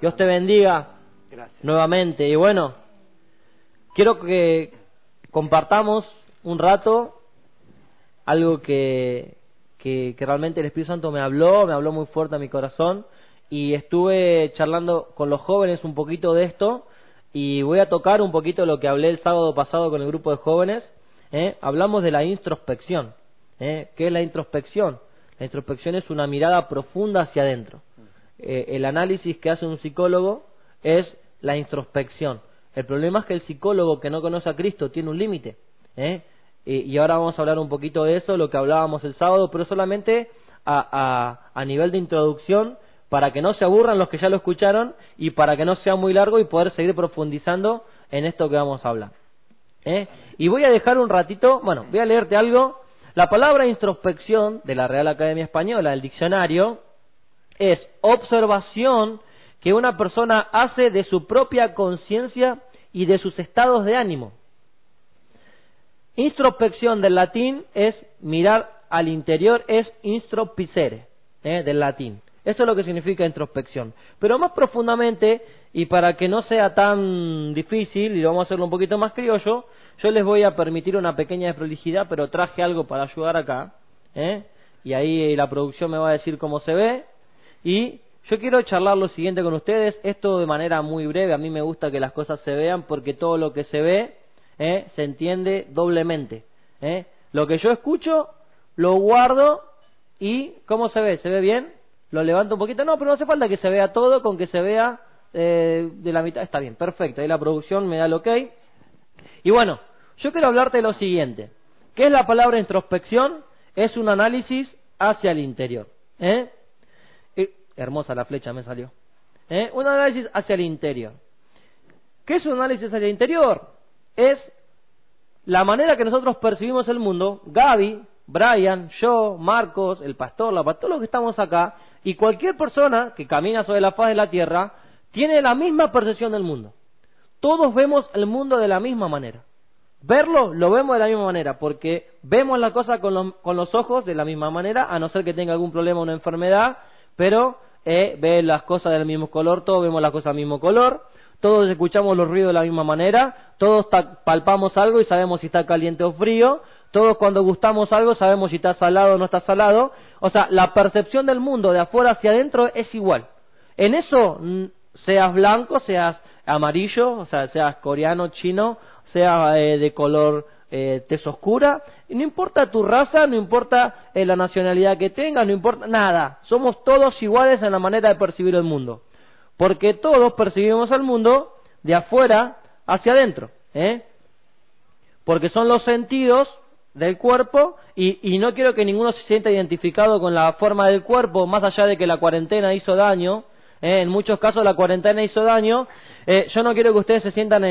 Dios te bendiga Gracias. nuevamente. Y bueno, quiero que compartamos un rato algo que, que, que realmente el Espíritu Santo me habló, me habló muy fuerte a mi corazón y estuve charlando con los jóvenes un poquito de esto y voy a tocar un poquito lo que hablé el sábado pasado con el grupo de jóvenes. ¿eh? Hablamos de la introspección. ¿eh? ¿Qué es la introspección? La introspección es una mirada profunda hacia adentro. Eh, el análisis que hace un psicólogo es la introspección. El problema es que el psicólogo que no conoce a Cristo tiene un límite. ¿eh? Y, ahora vamos a hablar un poquito de eso, lo que hablábamos el sábado, pero solamente a, a, a nivel de introducción para que no se aburran los que ya lo escucharon y para que no sea muy largo y poder seguir profundizando en esto que vamos a hablar. ¿eh? Y voy a dejar un ratito, bueno, voy a leerte algo. La palabra introspección de la Real Academia Española, el diccionario, es observación que una persona hace de su propia conciencia y de sus estados de ánimo. Introspección del latín es mirar al interior, es instropicere, ¿eh? del latín. Eso es lo que significa introspección. Pero más profundamente, y para que no sea tan difícil, y vamos a hacerlo un poquito más criollo, yo les voy a permitir una pequeña desprolijidad, pero traje algo para ayudar acá. ¿eh? Y ahí la producción me va a decir cómo se ve. Y yo quiero charlar lo siguiente con ustedes, esto de manera muy breve, a mí me gusta que las cosas se vean porque todo lo que se ve ¿eh? se entiende doblemente. ¿eh? Lo que yo escucho, lo guardo y ¿cómo se ve? ¿Se ve bien? Lo levanto un poquito, no, pero no hace falta que se vea todo, con que se vea eh, de la mitad, está bien, perfecto, ahí la producción me da el ok. Y bueno, yo quiero hablarte de lo siguiente, ¿qué es la palabra introspección? Es un análisis hacia el interior. ¿eh? Hermosa la flecha me salió. ¿eh? Un análisis hacia el interior. ¿Qué es un análisis hacia el interior? Es la manera que nosotros percibimos el mundo, Gaby, Brian, yo, Marcos, el pastor, la pastora, los que estamos acá, y cualquier persona que camina sobre la faz de la tierra tiene la misma percepción del mundo. Todos vemos el mundo de la misma manera. Verlo, lo vemos de la misma manera, porque vemos la cosa con con los ojos de la misma manera, a no ser que tenga algún problema o una enfermedad, pero eh, ve las cosas del mismo color, todos vemos las cosas del mismo color, todos escuchamos los ruidos de la misma manera, todos palpamos algo y sabemos si está caliente o frío, todos cuando gustamos algo sabemos si está salado o no está salado. O sea, la percepción del mundo de afuera hacia adentro es igual. En eso, seas blanco, seas amarillo, o sea, seas coreano, chino, seas eh, de color eh, tez oscura, no importa tu raza, no importa eh, la nacionalidad que tengas, no importa nada. Somos todos iguales en la manera de percibir el mundo. Porque todos percibimos el mundo de afuera hacia adentro. ¿eh? Porque son los sentidos del cuerpo y, y, no quiero que ninguno se sienta identificado con la forma del cuerpo, más allá de que la cuarentena hizo daño, eh, en muchos casos la cuarentena hizo daño, eh, yo no quiero que ustedes se sientan eh,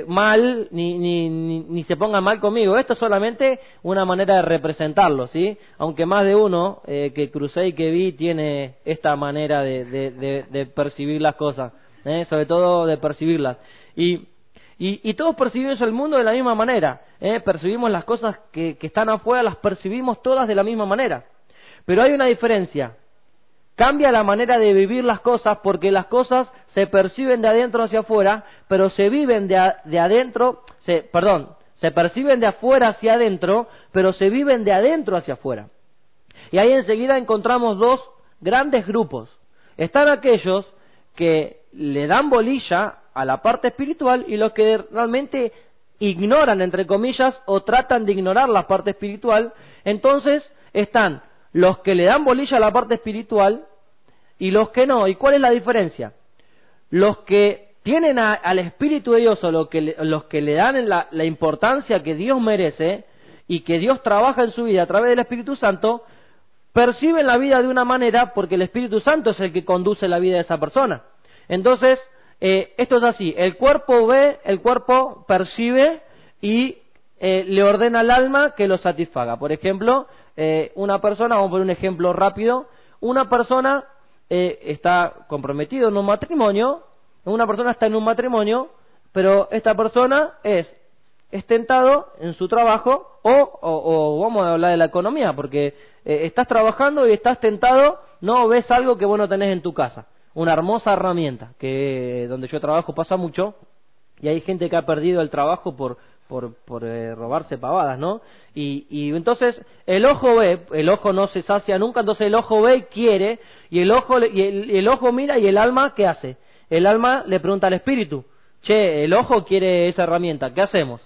eh mal ni, ni, ni, ni, se pongan mal conmigo, esto es solamente una manera de representarlo, ¿sí? Aunque más de uno eh, que crucé y que vi tiene esta manera de, de, de, de percibir las cosas, sobre todo de percibirlas. Y y, y, todos percibimos el mundo de la misma manera. Percibimos las cosas que, que, están afuera, las percibimos todas de la misma manera. Pero hay una diferencia. Cambia la manera de vivir las cosas porque las cosas se perciben de adentro hacia afuera, pero se viven de, de adentro, se, perdón, se perciben de afuera hacia adentro, pero se viven de adentro hacia afuera. Y ahí enseguida encontramos dos grandes grupos. Están aquellos que le dan bolilla a la parte espiritual y los que realmente ignoran, entre comillas, o tratan de ignorar la parte espiritual, entonces están los que le dan bolilla a la parte espiritual y los que no. ¿Y cuál es la diferencia? Los que tienen a, al Espíritu de Dios o lo que, los que le dan la, la importancia que Dios merece y que Dios trabaja en su vida a través del Espíritu Santo, perciben la vida de una manera porque el Espíritu Santo es el que conduce la vida de esa persona. Entonces, eh, esto es así, el cuerpo ve, el cuerpo percibe y eh, le ordena al alma que lo satisfaga. Por ejemplo, eh, una persona, vamos a poner un ejemplo rápido, una persona eh, está comprometido en un matrimonio, una persona está en un matrimonio, pero esta persona es, tentado en su trabajo o, o, vamos a hablar de la economía, porque estás trabajando y estás tentado, no ves algo que vos no tenés en tu casa una hermosa herramienta, que donde yo trabajo pasa mucho, y hay gente que ha perdido el trabajo por, por, por eh, robarse pavadas, ¿no? Y, y entonces el ojo ve, el ojo no se sacia nunca, entonces el ojo ve y quiere, y el ojo, y el, el ojo mira y el alma, ¿qué hace? El alma le pregunta al espíritu, che, el ojo quiere esa herramienta, ¿qué hacemos?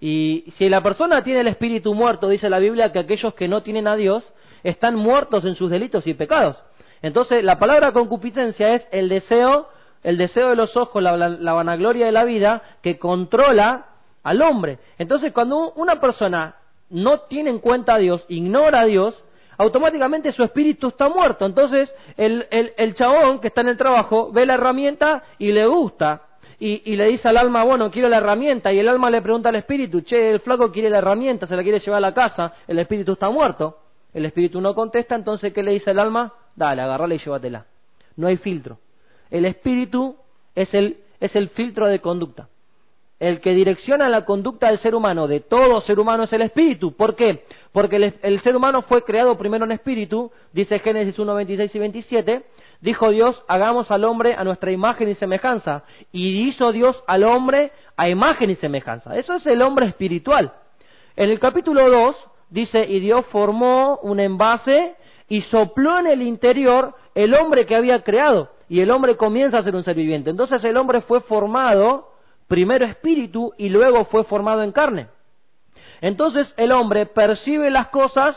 Y si la persona tiene el espíritu muerto, dice la Biblia que aquellos que no tienen a Dios están muertos en sus delitos y pecados. Entonces, la palabra concupiscencia es el deseo, el deseo de los ojos, la, la vanagloria de la vida que controla al hombre. Entonces, cuando una persona no tiene en cuenta a Dios, ignora a Dios, automáticamente su espíritu está muerto. Entonces, el, el, el chabón que está en el trabajo ve la herramienta y le gusta. Y, y, le dice al alma, bueno, quiero la herramienta. Y el alma le pregunta al espíritu, che, el flaco quiere la herramienta, se la quiere llevar a la casa, el espíritu está muerto. El espíritu no contesta, entonces, ¿qué le dice el alma? Dale, agarrala y llévatela. No hay filtro. El espíritu es el, es el filtro de conducta el que direcciona la conducta del ser humano, de todo ser humano, es el espíritu. ¿Por qué? Porque el, ser humano fue creado primero en espíritu, dice Génesis 1, 26 y 27, dijo Dios, hagamos al hombre a nuestra imagen y semejanza. Y hizo Dios al hombre a imagen y semejanza. Eso es el hombre espiritual. En el capítulo 2 dice, y Dios formó un envase y sopló en el interior el hombre que había creado. Y el hombre comienza a ser un ser viviente. Entonces el hombre fue formado primero espíritu y luego fue formado en carne. Entonces el hombre percibe las cosas,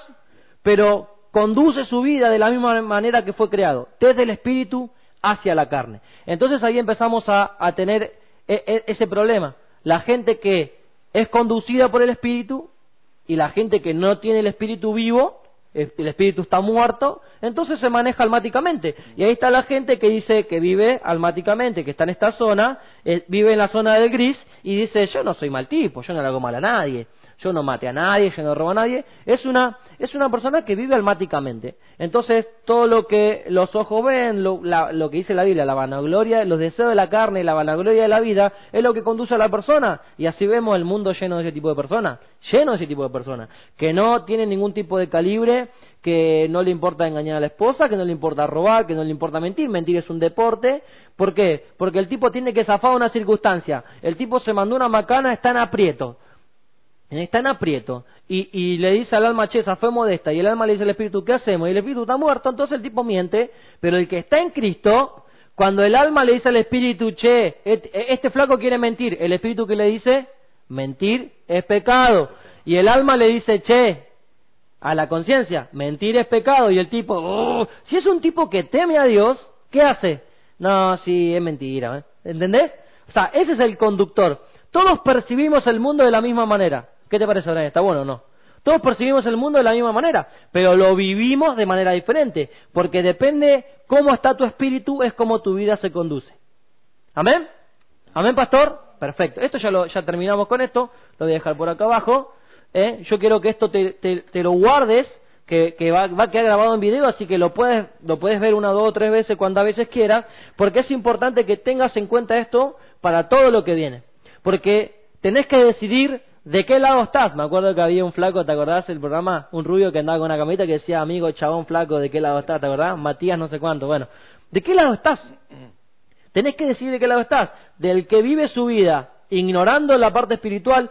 pero conduce su vida de la misma manera que fue creado, desde el espíritu hacia la carne. Entonces ahí empezamos a, tener e, e, ese problema. La gente que es conducida por el espíritu y la gente que no tiene el espíritu vivo, el espíritu está muerto, entonces se maneja almáticamente. Y ahí está la gente que dice que vive almáticamente, que está en esta zona, eh, vive en la zona del gris y dice, yo no soy mal tipo, yo no le hago mal a nadie, yo no mate a nadie, yo no robo a nadie. Es una, es una persona que vive almáticamente. Entonces, todo lo que los ojos ven, lo, lo que dice la Biblia, la vanagloria, los deseos de la carne y la vanagloria de la vida, es lo que conduce a la persona. Y así vemos el mundo lleno de ese tipo de personas, lleno de ese tipo de personas, que no tienen ningún tipo de calibre, que no le importa engañar a la esposa, que no le importa robar, que no le importa mentir. Mentir es un deporte. ¿Por qué? Porque el tipo tiene que zafar una circunstancia. El tipo se mandó una macana, está en aprieto. Está en aprieto. Y, y le dice al alma, che, fue modesta. Y el alma le dice al espíritu, ¿qué hacemos? Y el espíritu está muerto, entonces el tipo miente. Pero el que está en Cristo, cuando el alma le dice al espíritu, che, este flaco quiere mentir, el espíritu que le dice, mentir es pecado. Y el alma le dice, che, a la conciencia, mentir es pecado y el tipo, oh, si es un tipo que teme a Dios, ¿qué hace? No, sí, es mentira, ¿eh? ¿entendés? O sea, ese es el conductor. Todos percibimos el mundo de la misma manera. ¿Qué te parece, Abraham? ¿Está bueno o no? Todos percibimos el mundo de la misma manera, pero lo vivimos de manera diferente, porque depende cómo está tu espíritu, es como tu vida se conduce. ¿Amén? ¿Amén, pastor? Perfecto. Esto ya, lo, ya terminamos con esto, lo voy a dejar por acá abajo. ¿eh? yo quiero que esto te, te, lo guardes, que, que va, va, a quedar grabado en video, así que lo puedes, lo puedes ver una, dos o tres veces, cuantas veces quieras, porque es importante que tengas en cuenta esto para todo lo que viene. Porque tenés que decidir de qué lado estás. Me acuerdo que había un flaco, ¿te acordás el programa? Un rubio que andaba con una camita que decía, amigo, chabón flaco, ¿de qué lado estás? ¿Te acordás? Matías no sé cuánto. Bueno, ¿de qué lado estás? Tenés que decidir de qué lado estás. Del que vive su vida ignorando la parte espiritual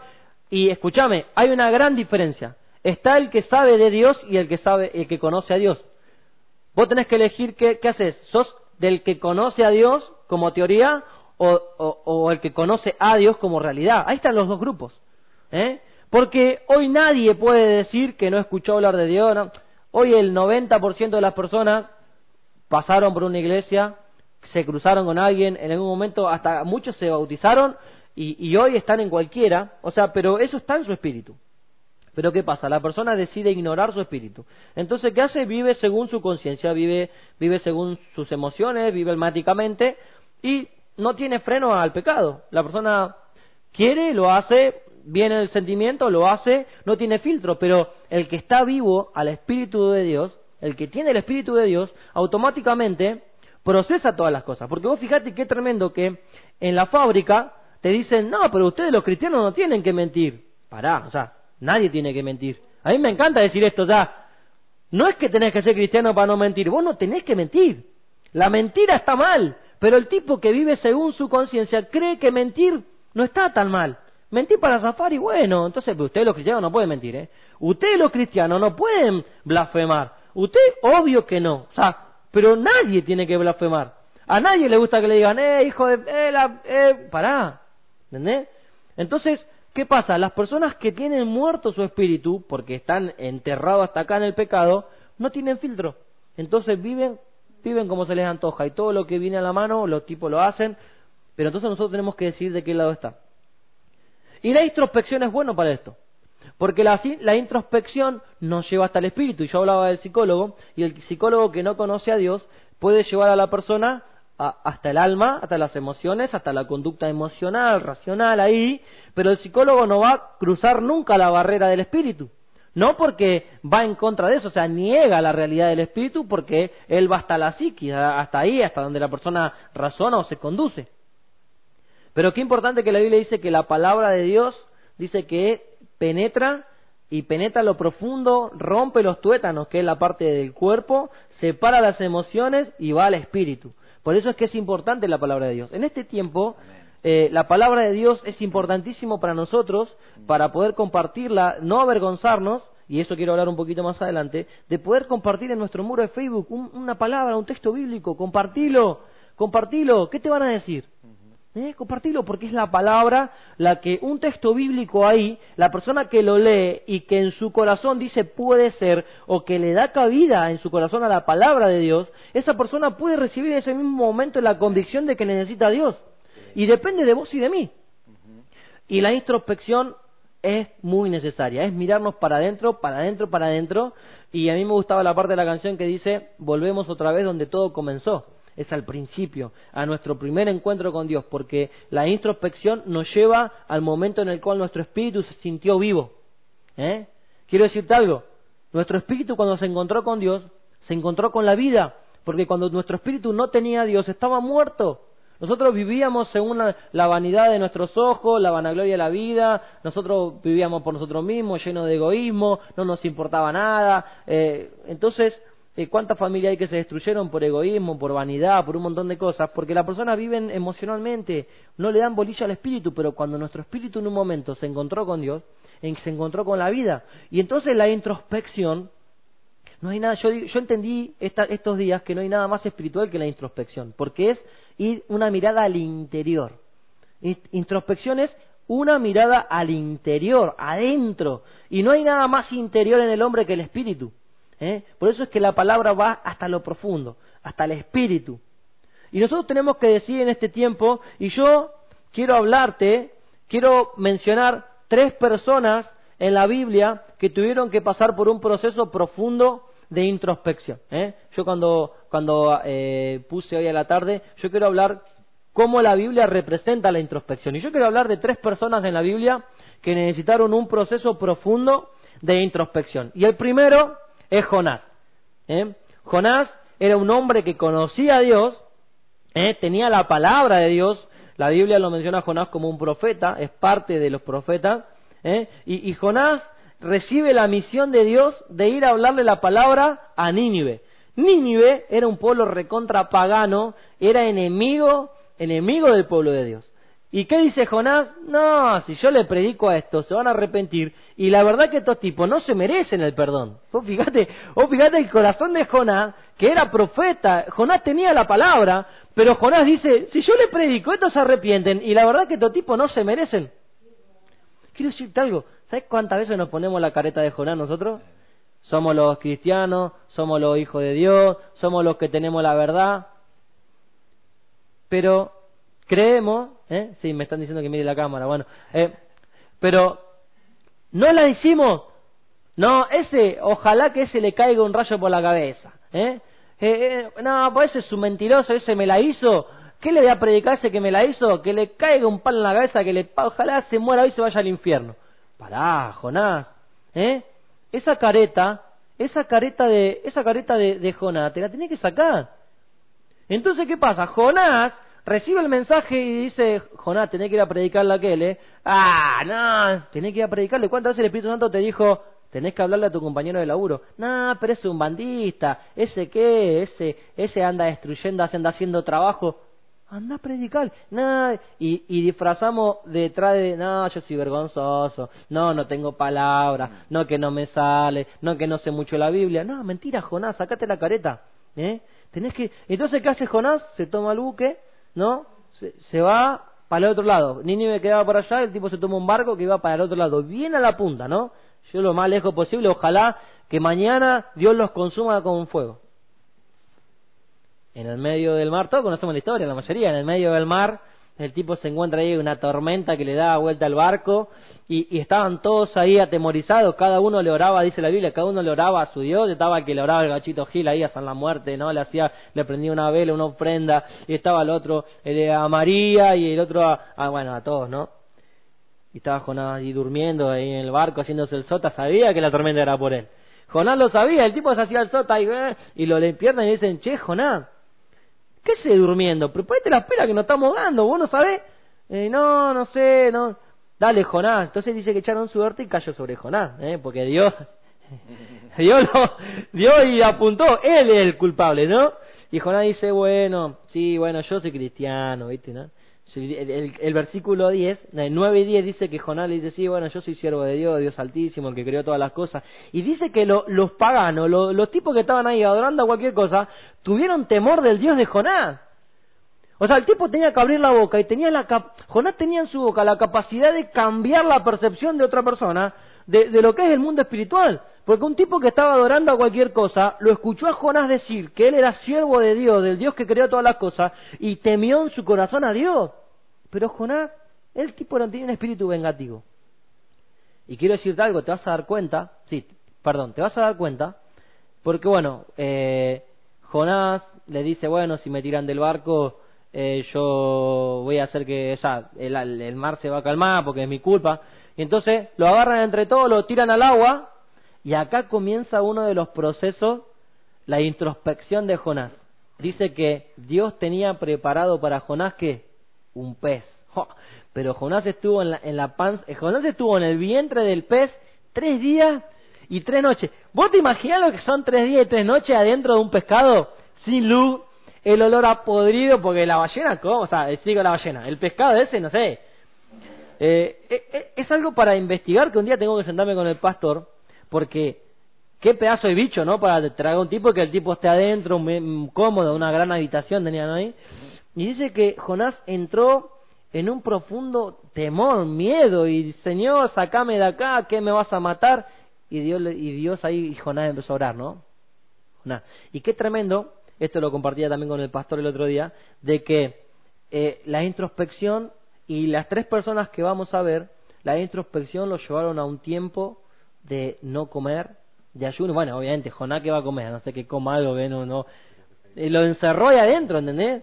y escúchame, hay una gran diferencia. Está el que sabe de Dios y el que sabe, el que conoce a Dios. Vos tenés que elegir qué, haces. ¿Sos del que conoce a Dios como teoría o, el que conoce a Dios como realidad? Ahí están los dos grupos. ¿Eh? Porque hoy nadie puede decir que no escuchó hablar de Dios. Hoy el 90% de las personas pasaron por una iglesia, se cruzaron con alguien, en algún momento hasta muchos se bautizaron y, hoy están en cualquiera, o sea, pero eso está en su espíritu. Pero ¿qué pasa? La persona decide ignorar su espíritu. Entonces, ¿qué hace? Vive según su conciencia, vive, vive según sus emociones, vive almáticamente y no tiene freno al pecado. La persona quiere, lo hace, viene el sentimiento, lo hace, no tiene filtro, pero el que está vivo al Espíritu de Dios, el que tiene el Espíritu de Dios, automáticamente procesa todas las cosas. Porque vos fijate qué tremendo que en la fábrica te dicen, no, pero ustedes los cristianos no tienen que mentir. Pará, o sea, nadie tiene que mentir. A mí me encanta decir esto, ya. No es que tenés que ser cristiano para no mentir, vos no tenés que mentir. La mentira está mal, pero el tipo que vive según su conciencia cree que mentir no está tan mal. Mentir para zafar y bueno, entonces ustedes los cristianos no pueden mentir, ¿eh? Ustedes los cristianos no pueden blasfemar. Usted, obvio que no. O sea, pero nadie tiene que blasfemar. A nadie le gusta que le digan, eh, hijo de... Eh, la, eh, pará. ¿Entendés? Entonces, ¿qué pasa? Las personas que tienen muerto su espíritu, porque están enterrados hasta acá en el pecado, no tienen filtro. Entonces viven, viven como se les antoja y todo lo que viene a la mano, los tipos lo hacen, pero entonces nosotros tenemos que decir de qué lado está. Y la introspección es bueno para esto. Porque la, la, introspección nos lleva hasta el espíritu. Y yo hablaba del psicólogo, y el psicólogo que no conoce a Dios puede llevar a la persona hasta el alma, hasta las emociones, hasta la conducta emocional, racional ahí, pero el psicólogo no va a cruzar nunca la barrera del espíritu. No porque va en contra de eso, o sea, niega la realidad del espíritu porque él va hasta la psiquis, hasta ahí, hasta donde la persona razona o se conduce. Pero qué importante que la Biblia dice que la palabra de Dios dice que penetra y penetra lo profundo, rompe los tuétanos, que es la parte del cuerpo, separa las emociones y va al espíritu. Por eso es que es importante la palabra de Dios. En este tiempo, eh, la palabra de Dios es importantísimo para nosotros, para poder compartirla, no avergonzarnos, y eso quiero hablar un poquito más adelante, de poder compartir en nuestro muro de Facebook una palabra, un texto bíblico, compartilo, compartilo, ¿qué te van a decir? ¿Eh? Compartilo porque es la palabra la que un texto bíblico ahí, la persona que lo lee y que en su corazón dice puede ser o que le da cabida en su corazón a la palabra de Dios, esa persona puede recibir en ese mismo momento la convicción de que necesita a Dios. Y depende de vos y de mí. Y la introspección es muy necesaria, es mirarnos para adentro, para adentro, para adentro. Y a mí me gustaba la parte de la canción que dice, volvemos otra vez donde todo comenzó. Es al principio, a nuestro primer encuentro con Dios, porque la introspección nos lleva al momento en el cual nuestro espíritu se sintió vivo. ¿Eh? Quiero decirte algo, nuestro espíritu cuando se encontró con Dios, se encontró con la vida, porque cuando nuestro espíritu no tenía a Dios, estaba muerto. Nosotros vivíamos según la, vanidad de nuestros ojos, la vanagloria de la vida, nosotros vivíamos por nosotros mismos, llenos de egoísmo, no nos importaba nada. Eh, entonces, ¿cuántas familias hay que se destruyeron por egoísmo, por vanidad, por un montón de cosas? Porque las personas viven emocionalmente, no le dan bolilla al espíritu, pero cuando nuestro espíritu en un momento se encontró con Dios, se encontró con la vida. Y entonces la introspección, no hay nada, yo, yo entendí estos días que no hay nada más espiritual que la introspección, porque es y una mirada al interior. Introspección es una mirada al interior, adentro. Y no hay nada más interior en el hombre que el espíritu. ¿Eh? Por eso es que la palabra va hasta lo profundo, hasta el espíritu. Y nosotros tenemos que decir en este tiempo, y yo quiero hablarte, quiero mencionar tres personas en la Biblia que tuvieron que pasar por un proceso profundo de introspección. ¿eh? Yo cuando, cuando eh, puse hoy a la tarde, yo quiero hablar cómo la Biblia representa la introspección. Y yo quiero hablar de tres personas en la Biblia que necesitaron un proceso profundo de introspección. Y el primero es Jonás. ¿eh? Jonás era un hombre que conocía a Dios, ¿eh? tenía la palabra de Dios. La Biblia lo menciona a Jonás como un profeta, es parte de los profetas. ¿eh? Y, Jonás recibe la misión de Dios de ir a hablarle la palabra a Nínive. Nínive era un pueblo recontra pagano, era enemigo, enemigo del pueblo de Dios. ¿Y qué dice Jonás? No, si yo le predico a esto, se van a arrepentir. Y la verdad que estos tipos no se merecen el perdón. Vos fíjate, vos fíjate el corazón de Jonás, que era profeta, Jonás tenía la palabra, pero Jonás dice, si yo le predico, estos se arrepienten. Y la verdad que estos tipos no se merecen. Quiero decirte algo, ¿Sabes cuántas veces nos ponemos la careta de Jonás nosotros? Somos los cristianos, somos los hijos de Dios, somos los que tenemos la verdad. Pero creemos, ¿eh? Sí, me están diciendo que mire la cámara, bueno. Eh, pero no la hicimos. No, ese, ojalá que ese le caiga un rayo por la cabeza. ¿eh? Eh, eh, no, pues ese es su mentiroso, ese me la hizo. ¿Qué le voy a predicar ese que me la hizo? Que le caiga un palo en la cabeza, que le, ojalá se muera y se vaya al infierno. Pará, Jonás, ¿eh? Esa careta, esa careta de, esa careta de, Jonás, te la tenés que sacar. Entonces, ¿qué pasa? Jonás recibe el mensaje y dice, Jonás, tenés que ir a predicarle a aquel, ¿eh? Ah, no, tenés que ir a predicarle. ¿Cuántas veces el Espíritu Santo te dijo, tenés que hablarle a tu compañero de laburo. Nah, pero es un bandista, ese qué, ese, ese anda destruyendo, anda haciendo trabajo. Anda a predicar, nah, y, y disfrazamos detrás de, no, yo soy vergonzoso, no, no tengo palabras, no que no me sale, no que no sé mucho la Biblia. No, mentira, Jonás, sacate la careta, ¿eh? Tenés que, entonces, ¿qué hace Jonás? Se toma el buque, ¿no? Se, va para el otro lado. Nínive quedaba por allá, el tipo se toma un barco que iba para el otro lado, bien a la punta, ¿no? Yo lo más lejos posible, ojalá que mañana Dios los consuma con fuego. En el medio del mar, todos conocemos la historia, la mayoría, en el medio del mar, el tipo se encuentra ahí una tormenta que le da vuelta al barco y, estaban todos ahí atemorizados, cada uno le oraba, dice la Biblia, cada uno le oraba a su Dios, estaba que le oraba el gachito Gil ahí a San la Muerte, ¿no? Le hacía, le prendía una vela, una ofrenda, y estaba el otro a María y el otro a, bueno, a todos, ¿no? Y estaba Jonás ahí durmiendo ahí en el barco haciéndose el sota, sabía que la tormenta era por él. Jonás lo sabía, el tipo se hacía el sota y, y lo pierden y dicen, che, Jonás, ¿Qué se durmiendo? Pero ponete las pelas que nos estamos dando, vos no sabés. Eh, no, no sé, no. Dale, Jonás. Entonces dice que echaron suerte y cayó sobre Jonás, ¿eh? porque Dios, Dios, lo, Dios y apuntó, él es el culpable, ¿no? Y Jonás dice, bueno, sí, bueno, yo soy cristiano, ¿viste? ¿no? El, versículo 10, el 9 y 10 dice que Jonás le dice, sí, bueno, yo soy siervo de Dios, Dios altísimo, el que creó todas las cosas. Y dice que los paganos, los tipos que estaban ahí adorando a cualquier cosa, tuvieron temor del Dios de Jonás. O sea, el tipo tenía que abrir la boca y tenía la Jonás tenía en su boca la capacidad de cambiar la percepción de otra persona de lo que es el mundo espiritual. Porque un tipo que estaba adorando a cualquier cosa, lo escuchó a Jonás decir que él era siervo de Dios, del Dios que creó todas las cosas, y temió en su corazón a Dios. Pero Jonás, el tipo no tenía un espíritu vengativo. Y quiero decirte algo, te vas a dar cuenta, sí, perdón, te vas a dar cuenta, porque bueno, eh, Jonás le dice, bueno, si me tiran del barco, eh, yo voy a hacer que, o sea, el, el, mar se va a calmar porque es mi culpa. Y entonces lo agarran entre todos, lo tiran al agua, y acá comienza uno de los procesos, la introspección de Jonás. Dice que Dios tenía preparado para Jonás que un pez. Pero Jonás estuvo en la, en la panza, eh, Jonás estuvo en el vientre del pez tres días y tres noches. ¿Vos te imaginas lo que son tres días y tres noches adentro de un pescado? Sin luz, el olor a podrido, porque la ballena, ¿cómo? O sea, sigo la ballena. El pescado ese, no sé. Eh, eh, es algo para investigar que un día tengo que sentarme con el pastor, porque qué pedazo de bicho, ¿no? Para traer un tipo que el tipo esté adentro, cómodo, una gran habitación tenían ahí. Y dice que Jonás entró en un profundo temor, miedo, y Señor, sacame de acá, ¿qué me vas a matar? Y Dios, y Dios ahí, y Jonás empezó a orar, ¿no? Jonás. Y qué tremendo, esto lo compartía también con el pastor el otro día, de que eh, la introspección y las tres personas que vamos a ver, la introspección lo llevaron a un tiempo de no comer, de ayuno. Bueno, obviamente, Jonás que va a comer, no sé qué coma algo que no, no. Y lo encerró ahí adentro, ¿entendés?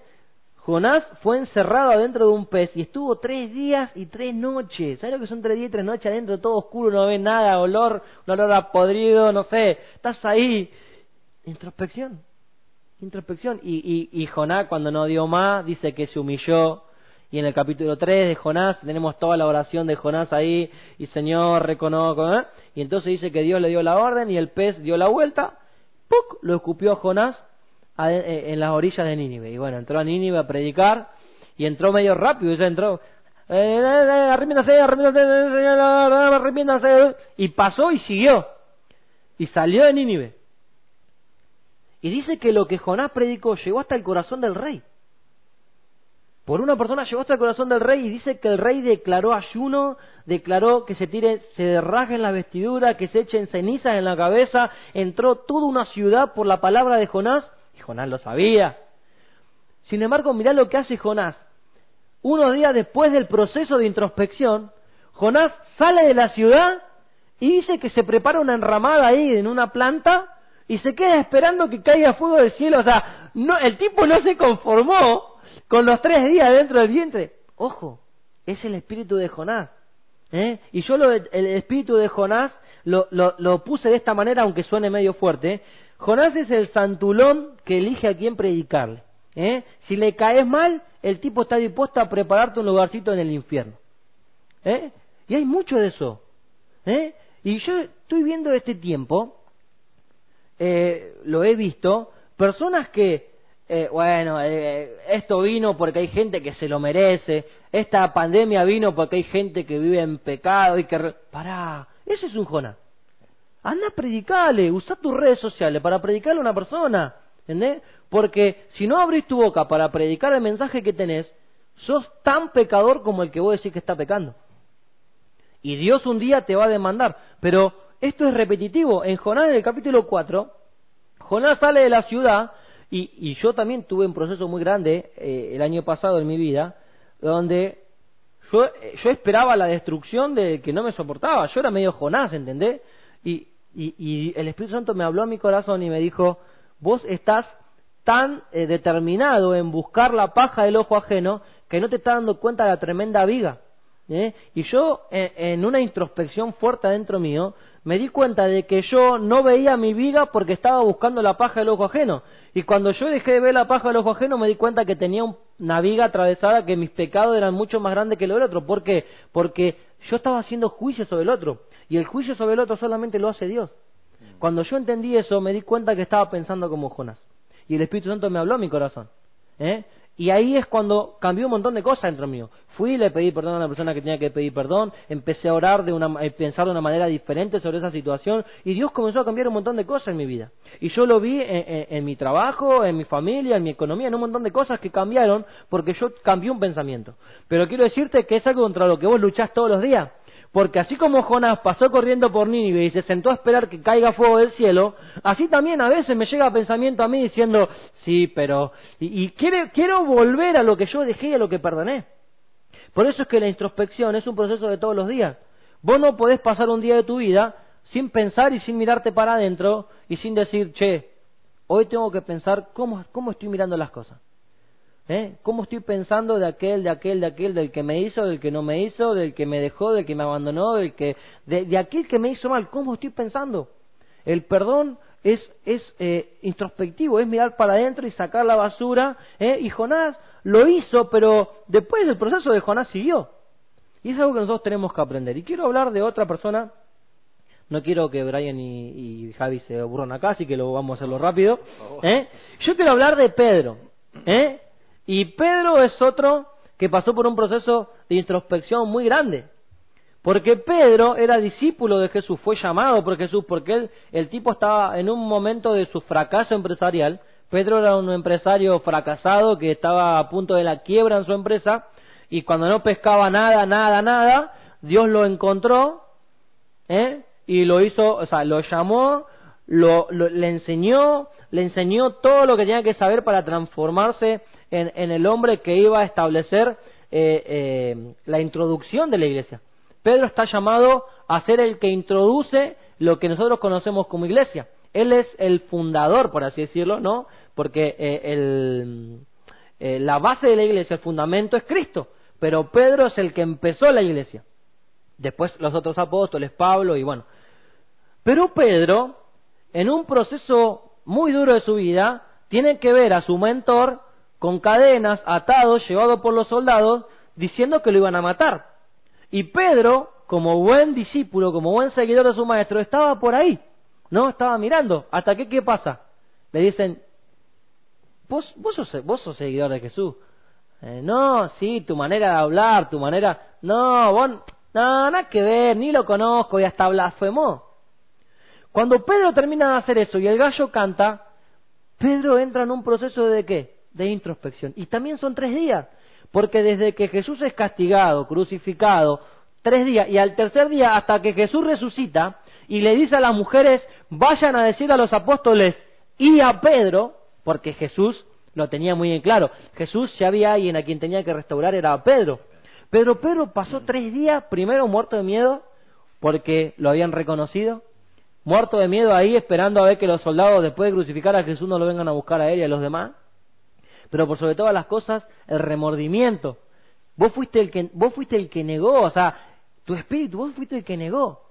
Jonás fue encerrado adentro de un pez y estuvo tres días y tres noches. ¿Sabes lo que son tres días y tres noches adentro, todo oscuro, no ves nada, olor, un olor a podrido, no sé, estás ahí. Introspección, introspección. Y, y, y Jonás cuando no dio más dice que se humilló. Y en el capítulo 3 de Jonás tenemos toda la oración de Jonás ahí, y Señor, reconozco, ¿eh? y entonces dice que Dios le dio la orden y el pez dio la vuelta, ¡puc! lo escupió Jonás eh, en las orillas de Nínive. Y bueno, entró a Nínive a predicar y entró medio rápido, y se entró, eh, y pasó y siguió. Y salió de Nínive. Y dice que lo que Jonás predicó llegó hasta el corazón del rey. Por una persona llegó hasta el corazón del rey y dice que el rey declaró ayuno, declaró que se tire, se rasguen la vestidura, que se echen cenizas en la cabeza. Entró toda una ciudad por la palabra de Jonás Jonás lo sabía. Sin embargo, mirá lo que hace Jonás. Unos días después del proceso de introspección, Jonás sale de la ciudad y dice que se prepara una enramada ahí en una planta y se queda esperando que caiga fuego del cielo. O sea, no, el tipo no se conformó con los tres días dentro del vientre. Ojo, es el espíritu de Jonás. ¿eh? Y yo lo, el espíritu de Jonás lo, lo, puse de esta manera, aunque suene medio fuerte. Jonás es el santulón que elige a quién predicarle. ¿eh? Si le caes mal, el tipo está dispuesto a prepararte un lugarcito en el infierno. ¿eh? Y hay mucho de eso. ¿eh? Y yo estoy viendo este tiempo, eh, lo he visto, personas que, eh, bueno, eh, esto vino porque hay gente que se lo merece, esta pandemia vino porque hay gente que vive en pecado y que... Pará, ese es un Jonás. Anda a predicarle, usa tus redes sociales para predicarle a una persona, ¿entendés? Porque si no abrís tu boca para predicar el mensaje que tenés, sos tan pecador como el que vos decís que está pecando. Y Dios un día te va a demandar. Pero esto es repetitivo. En Jonás, en el capítulo 4, Jonás sale de la ciudad, y, yo también tuve un proceso muy grande eh, el año pasado en mi vida, donde yo, yo esperaba la destrucción de que no me soportaba. Yo era medio Jonás, ¿entendés? Y, y, y el Espíritu Santo me habló a mi corazón y me dijo, vos estás tan eh, determinado en buscar la paja del ojo ajeno que no te estás dando cuenta de la tremenda viga. ¿eh? Y yo, en, una introspección fuerte dentro mío, me di cuenta de que yo no veía mi viga porque estaba buscando la paja del ojo ajeno. Y cuando yo dejé de ver la paja del ojo ajeno, me di cuenta que tenía una viga atravesada, que mis pecados eran mucho más grandes que los del otro. ¿Por qué? Porque yo estaba haciendo juicio sobre el otro. Y el juicio sobre el otro solamente lo hace Dios. Cuando yo entendí eso, me di cuenta que estaba pensando como Jonás. Y el Espíritu Santo me habló a mi corazón. ¿eh? Y ahí es cuando cambió un montón de cosas dentro mío. Fui, le pedí perdón a la persona que tenía que pedir perdón, empecé a orar de una, eh, pensar de una manera diferente sobre esa situación y Dios comenzó a cambiar un montón de cosas en mi vida. Y yo lo vi en, mi trabajo, en mi familia, en mi economía, en un montón de cosas que cambiaron porque yo cambié un pensamiento. Pero quiero decirte que es algo contra lo que vos luchás todos los días. Porque así como Jonás pasó corriendo por Nínive y se sentó a esperar que caiga fuego del cielo, así también a veces me llega pensamiento a mí diciendo, sí, pero... Y, quiero, quiero volver a lo que yo dejé y a lo que perdoné. Por eso es que la introspección es un proceso de todos los días. Vos no podés pasar un día de tu vida sin pensar y sin mirarte para adentro y sin decir, che, hoy tengo que pensar cómo, cómo estoy mirando las cosas. ¿Eh? ¿Cómo estoy pensando de aquel, de aquel, de aquel, del que me hizo, del que no me hizo, del que me dejó, del que me abandonó, del que, de, aquel que me hizo mal? ¿Cómo estoy pensando? El perdón es, es eh, introspectivo, es mirar para adentro y sacar la basura. ¿eh? Y Jonás lo hizo, pero después del proceso de Jonás siguió. Y es algo que nosotros tenemos que aprender. Y quiero hablar de otra persona. No quiero que Brian y, y Javi se aburran acá, así que lo vamos a hacerlo rápido. ¿eh? Yo quiero hablar de Pedro. ¿eh? Y Pedro es otro que pasó por un proceso de introspección muy grande. Porque Pedro era discípulo de Jesús, fue llamado por Jesús, porque él, el tipo estaba en un momento de su fracaso empresarial. Pedro era un empresario fracasado que estaba a punto de la quiebra en su empresa y cuando no pescaba nada, nada, nada, Dios lo encontró ¿eh? y lo hizo, o sea, lo llamó, lo, le enseñó, le enseñó todo lo que tenía que saber para transformarse en, el hombre que iba a establecer eh, eh, la introducción de la iglesia. Pedro está llamado a ser el que introduce lo que nosotros conocemos como iglesia. Él es el fundador, por así decirlo, ¿no? Porque eh, la base de la iglesia, el fundamento es Cristo, pero Pedro es el que empezó la iglesia. Después los otros apóstoles, Pablo y bueno. Pero Pedro, en un proceso muy duro de su vida, tiene que ver a su mentor con cadenas, atado, llevado por los soldados, diciendo que lo iban a matar. Y Pedro, como buen discípulo, como buen seguidor de su maestro, estaba por ahí, ¿no? Estaba mirando. ¿Hasta que qué pasa? Le dicen, vos, vos, sos, vos sos seguidor de Jesús. Eh, no, sí, tu manera de hablar, tu manera... No, vos... No, nada que ver, ni lo conozco y hasta blasfemó. Cuando Pedro termina de hacer eso y el gallo canta, Pedro entra en un proceso de qué? De introspección. Y también son tres días, porque desde que Jesús es castigado, crucificado, tres días, y al tercer día hasta que Jesús resucita y le dice a las mujeres, vayan a decir a los apóstoles y a Pedro, porque Jesús lo tenía muy en claro, Jesús si había alguien a quien tenía que restaurar era a Pedro. Pero Pedro pasó tres días, primero muerto de miedo, porque lo habían reconocido, muerto de miedo ahí esperando a ver que los soldados después de crucificar a Jesús no lo vengan a buscar a él y a los demás pero por sobre todas las cosas, el remordimiento. Vos fuiste el que, vos fuiste el que negó, o sea, tu espíritu, vos fuiste el que negó.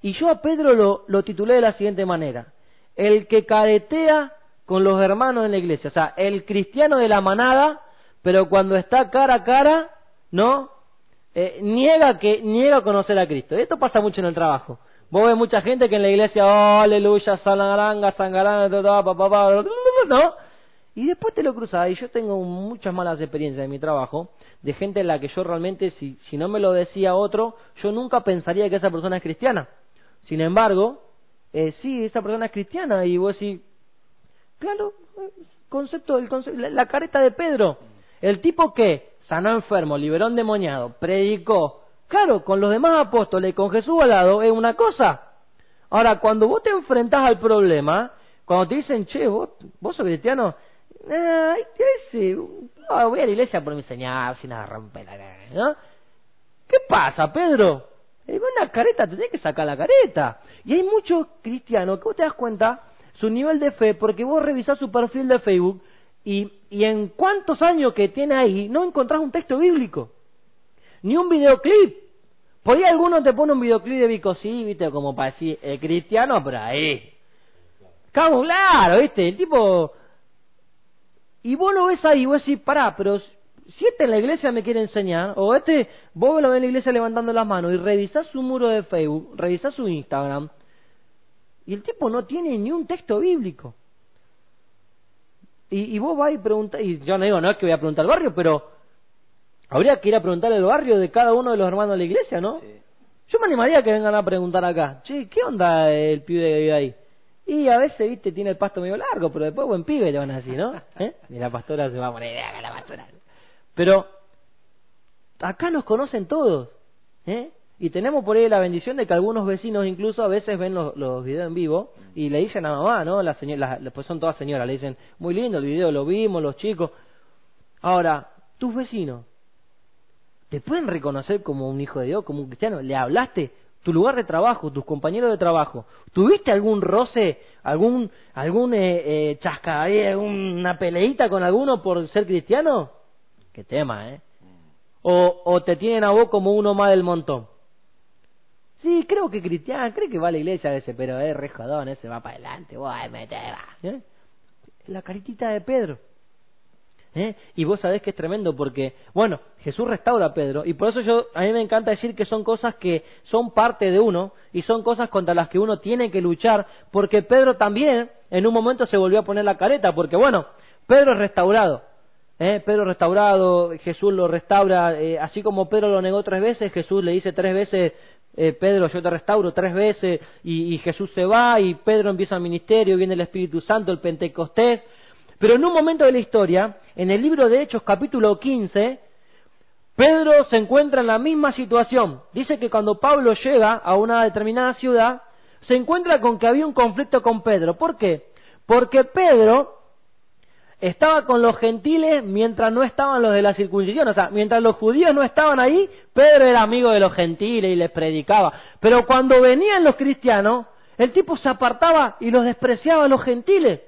Y yo a Pedro lo, lo titulé de la siguiente manera, el que caretea con los hermanos en la iglesia, o sea, el cristiano de la manada, pero cuando está cara a cara, ¿no? Eh, niega que niega conocer a Cristo. Esto pasa mucho en el trabajo. Vos ves mucha gente que en la iglesia, oh, aleluya, sangaranga, sangaranga, papá, ¿no? Y después te lo cruzas. Y yo tengo muchas malas experiencias en mi trabajo de gente en la que yo realmente, si, si no me lo decía otro, yo nunca pensaría que esa persona es cristiana. Sin embargo, eh, sí, esa persona es cristiana y vos decís, claro, concepto, el concepto, la, careta de Pedro, el tipo que sanó enfermo, liberó endemoniado, predicó, claro, con los demás apóstoles con Jesús al lado es una cosa. Ahora, cuando vos te enfrentás al problema, cuando te dicen, che, vos, vos sos cristiano, Ay, ¿qué ah, voy a la iglesia por mi señal, sin nada romper la cara, ¿no? ¿Qué pasa, Pedro? Eh, una careta, te tienes que sacar la careta. Y hay muchos cristianos que vos te das cuenta su nivel de fe porque vos revisás su perfil de Facebook y, y en cuántos años que tiene ahí no encontrás un texto bíblico, ni un videoclip. Por ahí alguno te pone un videoclip de Bicosí, viste, como para decir, el cristiano, pero ahí. Claro, viste, el tipo y vos lo ves ahí, vos decís, pará, pero si este en la iglesia me quiere enseñar, o este, vos lo ves en la iglesia levantando las manos y revisás su muro de Facebook, revisás su Instagram, y el tipo no tiene ni un texto bíblico. Y, y vos vas y preguntás, y yo no digo, no es que voy a preguntar al barrio, pero habría que ir a preguntar al barrio de cada uno de los hermanos de la iglesia, ¿no? Yo me animaría a que vengan a preguntar acá, che, ¿qué onda el pibe que vive ahí? Y a veces, viste, tiene el pasto medio largo, pero después buen pibe le van a decir, ¿no? ¿Eh? Y la pastora se va a poner, haga la pastora. Pero acá nos conocen todos, ¿eh? Y tenemos por ahí la bendición de que algunos vecinos incluso a veces ven los, los videos en vivo y le dicen a mamá, ¿no? Las señoras, después son todas señoras, le dicen, muy lindo el video, lo vimos, los chicos. Ahora, tus vecinos, ¿te pueden reconocer como un hijo de Dios, como un cristiano? ¿Le hablaste? Tu lugar de trabajo, tus compañeros de trabajo, ¿tuviste algún roce, algún, algún eh, eh chasca, alguna peleita con alguno por ser cristiano? Qué tema, ¿eh? O, o te tienen a vos como uno más del montón. Sí, creo que cristiano, creo que va a la iglesia veces, pero es re jodón, ese va para adelante, guay, mete, va. ¿Eh? La caritita de Pedro. ¿Eh? Y vos sabés que es tremendo porque, bueno, Jesús restaura a Pedro y por eso yo, a mí me encanta decir que son cosas que son parte de uno y son cosas contra las que uno tiene que luchar porque Pedro también en un momento se volvió a poner la careta porque, bueno, Pedro es restaurado. ¿eh? Pedro restaurado, Jesús lo restaura, eh, así como Pedro lo negó tres veces, Jesús le dice tres veces, eh, Pedro, yo te restauro tres veces, y, y, Jesús se va, y Pedro empieza el ministerio, viene el Espíritu Santo, el Pentecostés, pero en un momento de la historia, en el libro de Hechos capítulo 15, Pedro se encuentra en la misma situación. Dice que cuando Pablo llega a una determinada ciudad, se encuentra con que había un conflicto con Pedro. ¿Por qué? Porque Pedro estaba con los gentiles mientras no estaban los de la circuncisión. O sea, mientras los judíos no estaban ahí, Pedro era amigo de los gentiles y les predicaba. Pero cuando venían los cristianos, el tipo se apartaba y los despreciaba a los gentiles.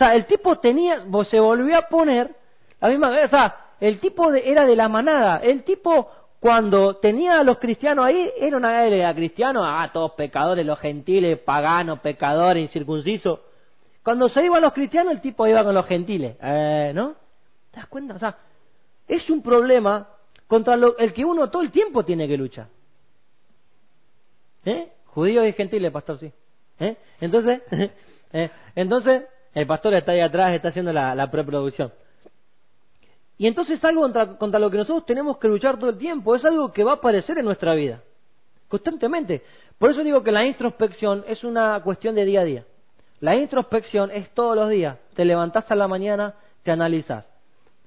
Sea, el tipo tenía, se volvió a poner la misma, o sea, el tipo era de la manada, el tipo cuando tenía a los cristianos ahí, era una era cristiano, ah, todos pecadores, los gentiles, paganos, pecadores, incircuncisos. Cuando se iban los cristianos, el tipo iba con los gentiles, eh, ¿no? ¿Te das cuenta? O sea, es un problema contra el que uno todo el tiempo tiene que luchar. ¿Eh? Judíos y gentiles, pastor, sí. ¿Eh? Entonces, ¿eh? entonces, el pastor está ahí atrás, está haciendo la, preproducción. Y entonces es algo contra, contra, lo que nosotros tenemos que luchar todo el tiempo, es algo que va a aparecer en nuestra vida, constantemente. Por eso digo que la introspección es una cuestión de día a día. La introspección es todos los días. Te levantás a la mañana, te analizas.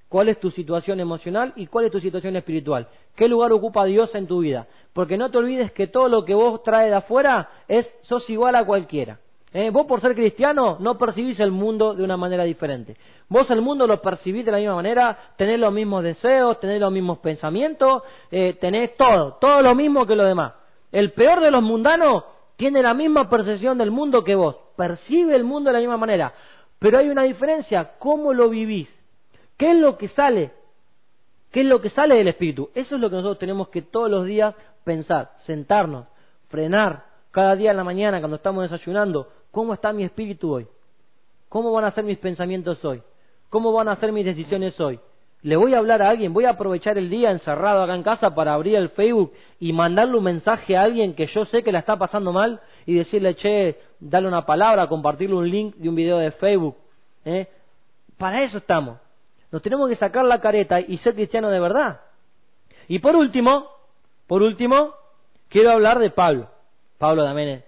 ¿Cuál es tu situación emocional y cuál es tu situación espiritual? ¿Qué lugar ocupa Dios en tu vida? Porque no te olvides que todo lo que vos traes de afuera es sos igual a cualquiera. Eh, vos por ser cristiano no percibís el mundo de una manera diferente. Vos el mundo lo percibís de la misma manera, tenés los mismos deseos, tenés los mismos pensamientos, eh, tenés todo, todo lo mismo que lo demás. El peor de los mundanos tiene la misma percepción del mundo que vos, percibe el mundo de la misma manera, pero hay una diferencia, ¿cómo lo vivís? ¿Qué es lo que sale? ¿Qué es lo que sale del espíritu? Eso es lo que nosotros tenemos que todos los días pensar, sentarnos, frenar, cada día en la mañana cuando estamos desayunando, ¿Cómo está mi espíritu hoy? ¿Cómo van a ser mis pensamientos hoy? ¿Cómo van a ser mis decisiones hoy? le voy a hablar a alguien, voy a aprovechar el día encerrado acá en casa para abrir el Facebook y mandarle un mensaje a alguien que yo sé que la está pasando mal y decirle, che, dale una palabra, compartirle un link de un video de Facebook. ¿eh? Para eso estamos. Nos tenemos que sacar la careta y ser cristianos de verdad. Y por último, por último, quiero hablar de Pablo. Pablo también,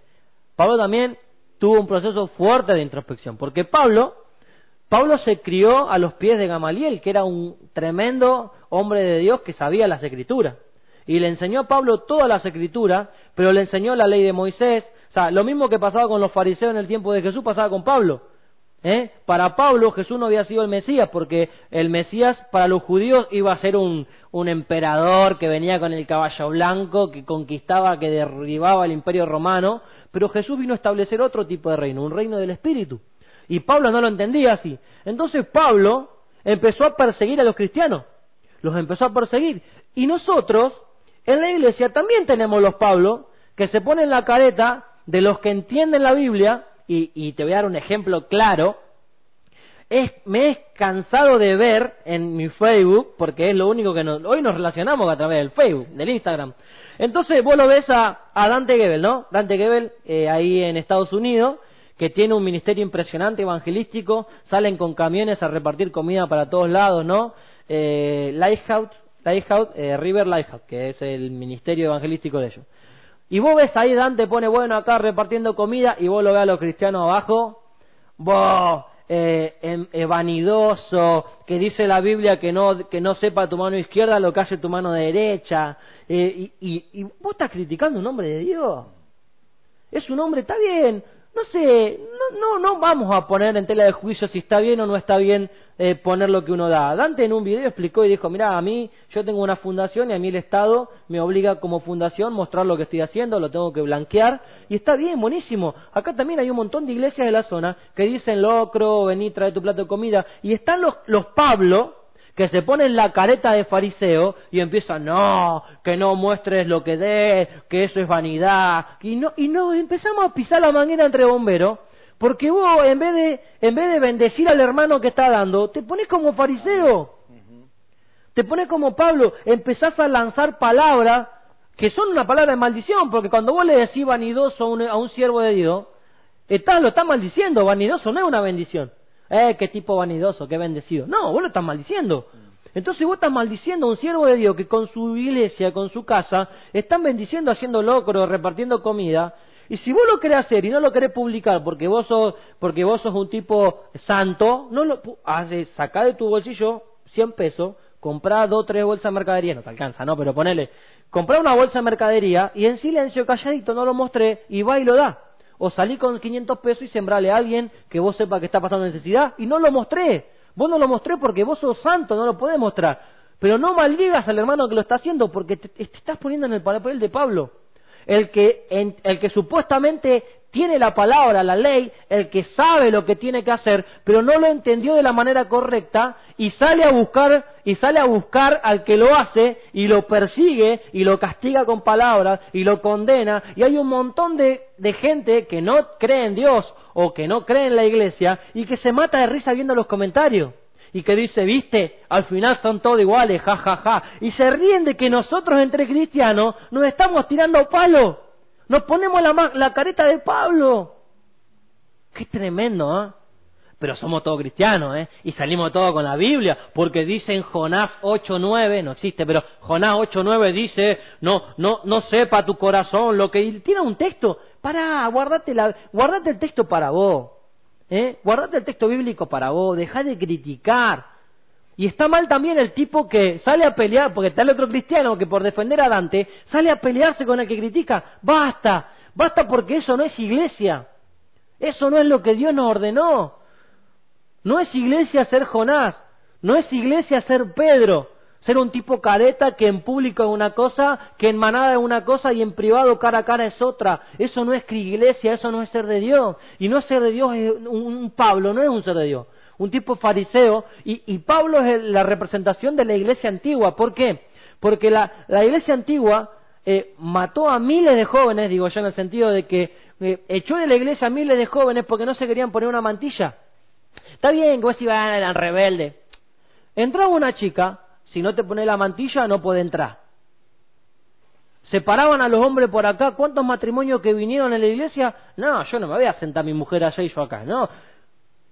Pablo también tuvo un proceso fuerte de introspección, porque Pablo Pablo se crió a los pies de Gamaliel, que era un tremendo hombre de Dios que sabía las escrituras. Y le enseñó a Pablo todas las escrituras, pero le enseñó la ley de Moisés. O sea, lo mismo que pasaba con los fariseos en el tiempo de Jesús pasaba con Pablo. ¿Eh? Para Pablo Jesús no había sido el Mesías, porque el Mesías para los judíos iba a ser un, un emperador que venía con el caballo blanco, que conquistaba, que derribaba el imperio romano, pero Jesús vino a establecer otro tipo de reino, un reino del Espíritu. Y Pablo no lo entendía así. Entonces Pablo empezó a perseguir a los cristianos. Los empezó a perseguir. Y nosotros, en la iglesia, también tenemos los Pablos que se ponen la careta de los que entienden la Biblia, y, te voy a dar un ejemplo claro. Es, me he cansado de ver en mi Facebook, porque es lo único que nos, hoy nos relacionamos a través del Facebook, del Instagram. Entonces vos lo ves a, Dante Gebel, ¿no? Dante Gebel, eh, ahí en Estados Unidos, que tiene un ministerio impresionante evangelístico, salen con camiones a repartir comida para todos lados, ¿no? Eh, Lighthouse, Lighthouse eh, River Lighthouse, que es el ministerio evangelístico de ellos. Y vos ves ahí, Dante pone, bueno, acá repartiendo comida, y vos lo ves a los cristianos abajo, vos, eh, em, eh, vanidoso, que dice la Biblia que no, que no sepa tu mano izquierda lo que hace tu mano derecha, eh, y, y, y vos estás criticando un hombre de Dios. Es un hombre, está bien, no sé, no, no, no vamos a poner en tela de juicio si está bien o no está bien eh, poner lo que uno da. Dante en un video explicó y dijo, mira, a mí yo tengo una fundación y a mí el Estado me obliga como fundación mostrar lo que estoy haciendo, lo tengo que blanquear y está bien, buenísimo. Acá también hay un montón de iglesias de la zona que dicen locro, vení, trae tu plato de comida y están los, los Pablo que se ponen la careta de fariseo y empiezan, no, que no muestres lo que des, que eso es vanidad, y no, y no, empezamos a pisar la manguera entre bomberos, porque vos en vez de, en vez de bendecir al hermano que está dando, te pones como fariseo, te pones como Pablo, empezás a lanzar palabras que son una palabra de maldición, porque cuando vos le decís vanidoso a un, a un siervo de Dios, estás, lo estás maldiciendo, vanidoso no es una bendición. Eh, qué tipo vanidoso, qué bendecido. No, vos lo estás maldiciendo. Entonces vos estás maldiciendo a un siervo de Dios que con su iglesia, con su casa, están bendiciendo haciendo locro, repartiendo comida. Y si vos lo querés hacer y no lo querés publicar porque vos sos, porque vos sos un tipo santo, no lo hace, sacá de tu bolsillo 100 pesos, comprá dos tres bolsas de mercadería, no te alcanza, ¿no? Pero ponele, comprá una bolsa de mercadería y en silencio, calladito, no lo mostré y va y lo da o salí con 500 pesos y sembrale a alguien que vos sepa que está pasando necesidad y no lo mostré. Vos no lo mostré porque vos sos santo, no lo podés mostrar. Pero no maldigas al hermano que lo está haciendo porque te, estás poniendo en el papel de Pablo. El que, el que supuestamente tiene la palabra, la ley, el que sabe lo que tiene que hacer, pero no lo entendió de la manera correcta y sale a buscar y sale a buscar al que lo hace y lo persigue y lo castiga con palabras y lo condena y hay un montón de, gente que no cree en Dios o que no cree en la iglesia y que se mata de risa viendo los comentarios y que dice, viste, al final son todos iguales, ja, ja, ja, y se ríen de que nosotros entre cristianos nos estamos tirando palo. Nos ponemos la, la careta de Pablo. Qué tremendo, ¿eh? Pero somos todos cristianos, ¿eh? Y salimos todos con la Biblia, porque dice en Jonás 8.9, no existe, pero Jonás 8.9 dice, no, no, no sepa tu corazón lo que... Tiene un texto, para, guardate, la, guardate el texto para vos, ¿eh? Guardate el texto bíblico para vos, deja de criticar. Y está mal también el tipo que sale a pelear, porque el otro cristiano que por defender a Dante sale a pelearse con el que critica. Basta, basta porque eso no es iglesia. Eso no es lo que Dios nos ordenó. No es iglesia ser Jonás, no es iglesia ser Pedro, ser un tipo careta que en público es una cosa, que en manada es una cosa y en privado cara a cara es otra. Eso no es iglesia, eso no es ser de Dios. Y no ser de Dios, es un Pablo no es un ser de Dios un tipo fariseo, y, Pablo es la representación de la iglesia antigua. ¿Por qué? Porque la, iglesia antigua eh, mató a miles de jóvenes, digo yo en el sentido de que eh, echó de la iglesia a miles de jóvenes porque no se querían poner una mantilla. Está bien que vos ibas eran rebeldes. Entraba una chica, si no te pone la mantilla no puede entrar. Separaban a los hombres por acá. ¿Cuántos matrimonios que vinieron en la iglesia? No, yo no me voy a sentar a mi mujer allá y yo acá, no.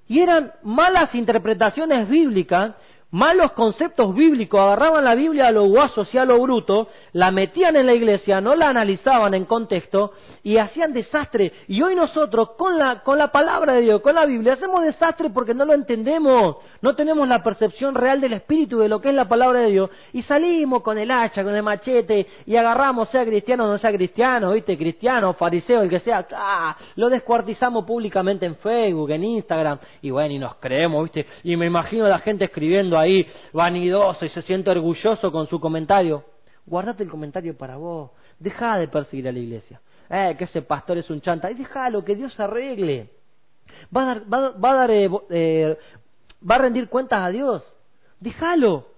Y eran malas interpretaciones bíblicas malos conceptos bíblicos, agarraban la Biblia a lo guaso y a lo bruto, la metían en la iglesia, no la analizaban en contexto y hacían desastre. Y hoy nosotros con la, con la palabra de Dios, con la Biblia, hacemos desastre porque no lo entendemos, no tenemos la percepción real del Espíritu de lo que es la palabra de Dios y salimos con el hacha, con el machete y agarramos, sea cristiano o no sea cristiano, viste, cristiano, fariseo, el que sea, ¡ah! lo descuartizamos públicamente en Facebook, en Instagram y bueno, y nos creemos, viste, y me imagino la gente escribiendo ahí vanidoso y se siente orgulloso con su comentario. Guardate el comentario para vos. Deja de perseguir a la iglesia. Eh, que ese pastor es un chanta. Y déjalo, que Dios arregle. Va a, dar, va, va a, dar, eh, eh, va a rendir cuentas a Dios. Déjalo.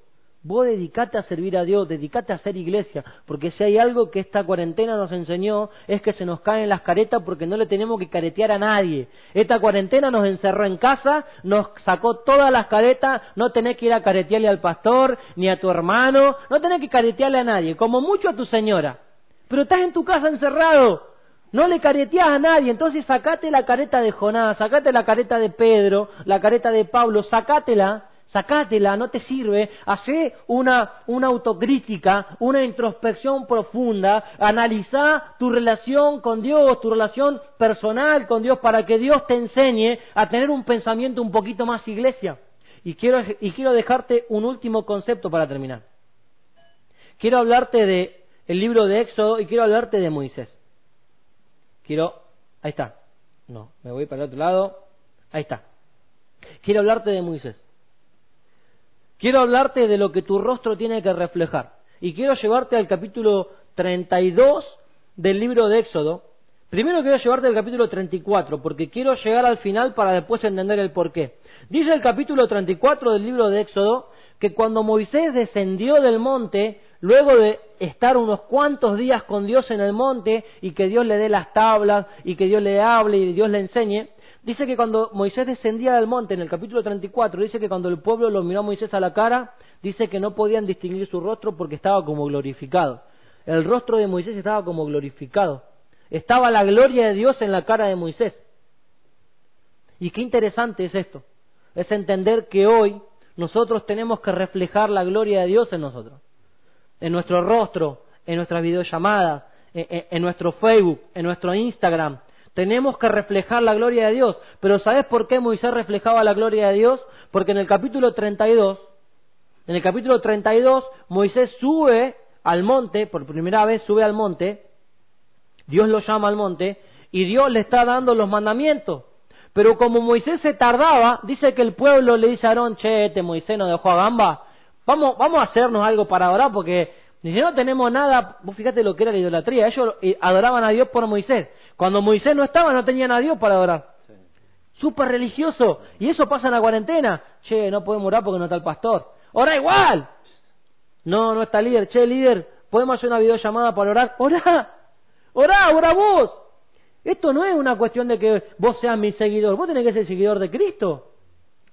Vos dedicate a servir a Dios, dedicate a hacer iglesia, porque si hay algo que esta cuarentena nos enseñó es que se nos caen las caretas porque no le tenemos que caretear a nadie. Esta cuarentena nos encerró en casa, nos sacó todas las caretas, no tenés que ir a caretearle al pastor, ni a tu hermano, no tenés que caretearle a nadie, como mucho a tu señora. Pero estás en tu casa encerrado, no le careteas a nadie, entonces sacate la careta de Jonás, sacate la careta de Pedro, la careta de Pablo, sacátela sacátela, no te sirve, hace una, una autocrítica, una introspección profunda, analiza tu relación con Dios, tu relación personal con Dios, para que Dios te enseñe a tener un pensamiento un poquito más iglesia. Y quiero, y quiero dejarte un último concepto para terminar. Quiero hablarte de el libro de Éxodo y quiero hablarte de Moisés. Quiero, ahí está. No, me voy para el otro lado. Ahí está. Quiero hablarte de Moisés. Quiero hablarte de lo que tu rostro tiene que reflejar. Y quiero llevarte al capítulo 32 del libro de Éxodo. Primero quiero llevarte al capítulo 34, porque quiero llegar al final para después entender el porqué. Dice el capítulo 34 del libro de Éxodo que cuando Moisés descendió del monte, luego de estar unos cuantos días con Dios en el monte y que Dios le dé las tablas y que Dios le hable y Dios le enseñe, Dice que cuando Moisés descendía del monte, en el capítulo 34, dice que cuando el pueblo lo miró a Moisés a la cara, dice que no podían distinguir su rostro porque estaba como glorificado. El rostro de Moisés estaba como glorificado. Estaba la gloria de Dios en la cara de Moisés. Y qué interesante es esto. Es entender que hoy nosotros tenemos que reflejar la gloria de Dios en nosotros. En nuestro rostro, en nuestras videollamadas, en, nuestro Facebook, en nuestro Instagram, tenemos que reflejar la gloria de Dios. Pero ¿sabes por qué Moisés reflejaba la gloria de Dios? Porque en el capítulo 32, en el capítulo 32, Moisés sube al monte, por primera vez sube al monte, Dios lo llama al monte, y Dios le está dando los mandamientos. Pero como Moisés se tardaba, dice que el pueblo le dice a Aarón, che, este Moisés nos dejó a gamba, vamos, vamos a hacernos algo para orar porque si no tenemos nada, vos fíjate lo que era la idolatría, ellos eh, adoraban a Dios por Moisés, cuando Moisés no estaba, no tenían a Dios para adorar. Súper religioso. Y eso pasa en la cuarentena. Che, no podemos orar porque no está el pastor. Ora igual. No, no está el líder. Che, líder, ¿podemos hacer una videollamada para orar? Orá. Orá, ora vos. Esto no es una cuestión de que vos seas mi seguidor. Vos tenés que ser seguidor de Cristo.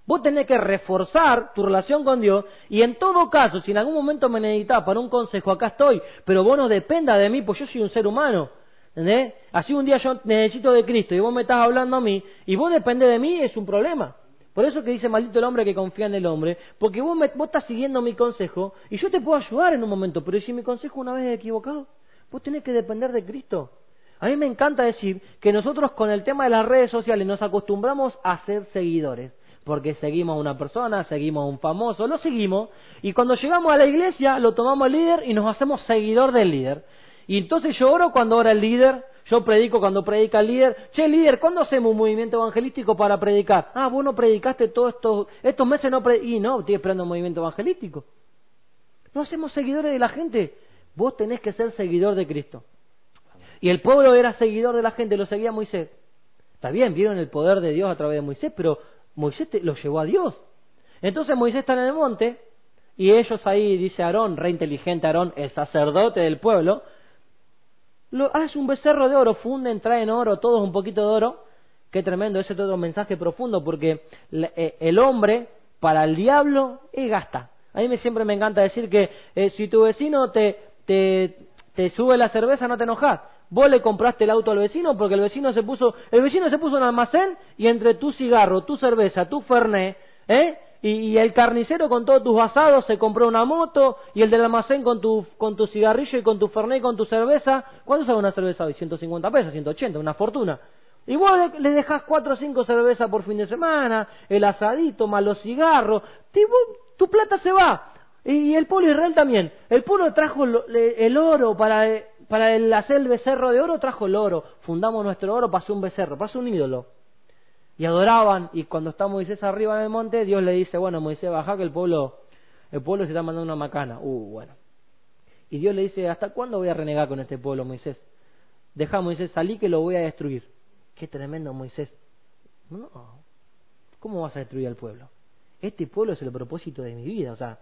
Vos tenés que reforzar tu relación con Dios y en todo caso, si en algún momento me necesitas para un consejo, acá estoy, pero vos no dependa de mí, pues yo soy un ser humano. Así un día yo necesito de Cristo y vos me estás hablando a mí y vos dependés de mí, es un problema. Por eso que dice maldito el hombre que confía en el hombre, porque vos, me, vos estás siguiendo mi consejo y yo te puedo ayudar en un momento, pero si mi consejo una vez es equivocado, vos tenés que depender de Cristo. A mí me encanta decir que nosotros con el tema de las redes sociales nos acostumbramos a ser seguidores, porque seguimos a una persona, seguimos a un famoso, lo seguimos, y cuando llegamos a la iglesia lo tomamos líder y nos hacemos seguidor del líder. Y entonces yo oro cuando ora el líder, yo predico cuando predica el líder. Che, líder, ¿cuándo hacemos un movimiento evangelístico para predicar? Ah, vos no predicaste todos estos, estos meses, no Y no, estoy esperando un movimiento evangelístico. No hacemos seguidores de la gente. Vos tenés que ser seguidor de Cristo. Y el pueblo era seguidor de la gente, lo seguía Moisés. Está bien, vieron el poder de Dios a través de Moisés, pero Moisés lo llevó a Dios. Entonces Moisés está en el monte y ellos ahí, dice Aarón, re inteligente Aarón, el sacerdote del pueblo, lo, haz un becerro de oro, funden, traen oro, todos un poquito de oro. Qué tremendo, ese es otro mensaje profundo, porque eh, el hombre para el diablo es gasta. A mí siempre me encanta decir que eh, si tu vecino te, te, te sube la cerveza, no te enojas. Vos le compraste el auto al vecino porque el vecino se puso, el vecino se puso en almacén y entre tu cigarro, tu cerveza, tu fernet, ¿eh? Y, el carnicero con todos tus asados se compró una moto y el del almacén con tu, con tu cigarrillo y con tu fernet y con tu cerveza. ¿Cuánto sale una cerveza hoy? 150 pesos, 180, una fortuna. Y vos le, dejas cuatro o cinco cervezas por fin de semana, el asadito, más los cigarros, tu plata se va. Y el pueblo Israel también. El pueblo trajo el oro para, para el hacer el becerro de oro, trajo el oro. Fundamos nuestro oro, pasó un becerro, pasó un ídolo. Y adoraban, y cuando está Moisés arriba en el monte, Dios le dice, bueno, Moisés, baja que el pueblo, el pueblo se está mandando una macana. Uh, bueno. Y Dios le dice, ¿hasta cuándo voy a renegar con este pueblo, Moisés? Deja Moisés salí que lo voy a destruir. Qué tremendo, Moisés. No, ¿cómo vas a destruir al pueblo? Este pueblo es el propósito de mi vida, o sea,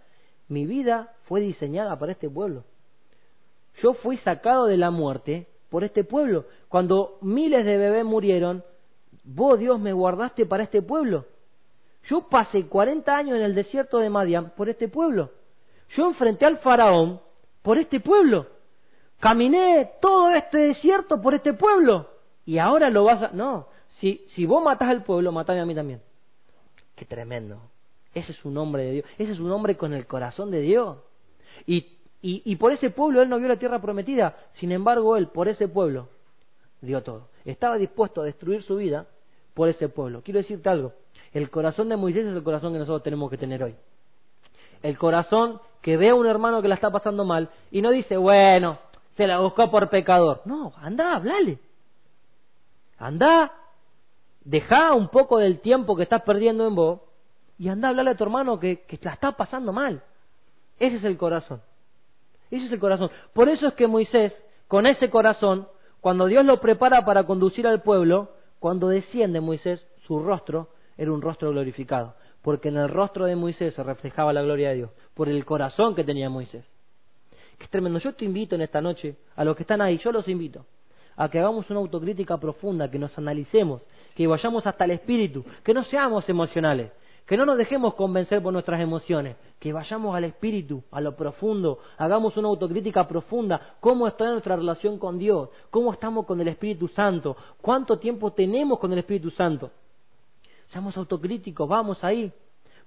mi vida fue diseñada para este pueblo. Yo fui sacado de la muerte por este pueblo. Cuando miles de bebés murieron, vos Dios me guardaste para este pueblo. Yo pasé 40 años en el desierto de Madian por este pueblo. Yo enfrenté al faraón por este pueblo. Caminé todo este desierto por este pueblo. Y ahora lo vas a... No, si, si vos matás al pueblo, matame a mí también. Qué tremendo. Ese es un hombre de Dios. Ese es un hombre con el corazón de Dios. Y, y, y por ese pueblo él no vio la tierra prometida. Sin embargo, él, por ese pueblo, dio todo. Estaba dispuesto a destruir su vida por ese pueblo. Quiero decirte algo. El corazón de Moisés es el corazón que nosotros tenemos que tener hoy. El corazón que ve a un hermano que la está pasando mal y no dice, bueno, se la buscó por pecador. No, anda, hablale. Anda, deja un poco del tiempo que estás perdiendo en vos y anda a hablarle a tu hermano que, que la está pasando mal. Ese es el corazón. Ese es el corazón. Por eso es que Moisés, con ese corazón, cuando Dios lo prepara para conducir al pueblo, cuando desciende Moisés, su rostro era un rostro glorificado, porque en el rostro de Moisés se reflejaba la gloria de Dios, por el corazón que tenía Moisés. Que es tremendo. Yo te invito en esta noche, a los que están ahí, yo los invito, a que hagamos una autocrítica profunda, que nos analicemos, que vayamos hasta el espíritu, que no seamos emocionales, que no nos dejemos convencer por nuestras emociones, que vayamos al espíritu, a lo profundo, hagamos una autocrítica profunda, cómo está nuestra relación con Dios, cómo estamos con el Espíritu Santo, cuánto tiempo tenemos con el Espíritu Santo. Seamos autocríticos, vamos ahí,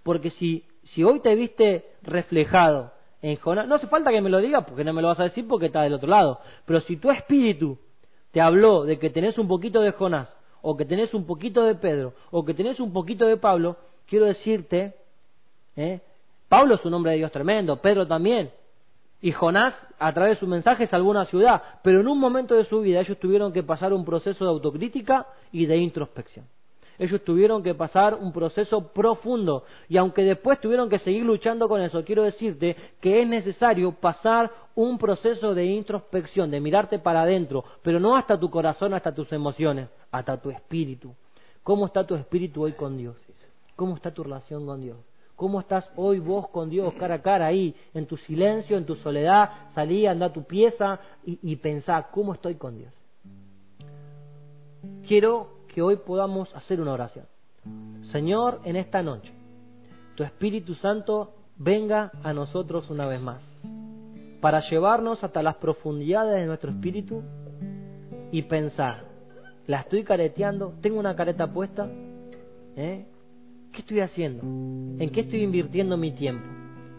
porque si, si hoy te viste reflejado en Jonás, no hace falta que me lo digas porque no me lo vas a decir porque está del otro lado, pero si tu espíritu te habló de que tenés un poquito de Jonás, o que tenés un poquito de Pedro, o que tenés un poquito de Pablo, quiero decirte, ¿eh? Pablo es un hombre de Dios tremendo, Pedro también. Y Jonás, a través de su mensaje, salvó una ciudad. Pero en un momento de su vida ellos tuvieron que pasar un proceso de autocrítica y de introspección. Ellos tuvieron que pasar un proceso profundo. Y aunque después tuvieron que seguir luchando con eso, quiero decirte que es necesario pasar un proceso de introspección, de mirarte para adentro, pero no hasta tu corazón, hasta tus emociones, hasta tu espíritu. ¿Cómo está tu espíritu hoy con Dios? ¿Cómo está tu relación con Dios? ¿Cómo estás hoy vos con Dios cara a cara ahí, en tu silencio, en tu soledad? Salí, anda a tu pieza y, y pensá, ¿cómo estoy con Dios? Quiero que hoy podamos hacer una oración. Señor, en esta noche, tu Espíritu Santo venga a nosotros una vez más, para llevarnos hasta las profundidades de nuestro espíritu y pensar, ¿la estoy careteando? ¿Tengo una careta puesta? ¿Eh? ¿Qué estoy haciendo? ¿En qué estoy invirtiendo mi tiempo?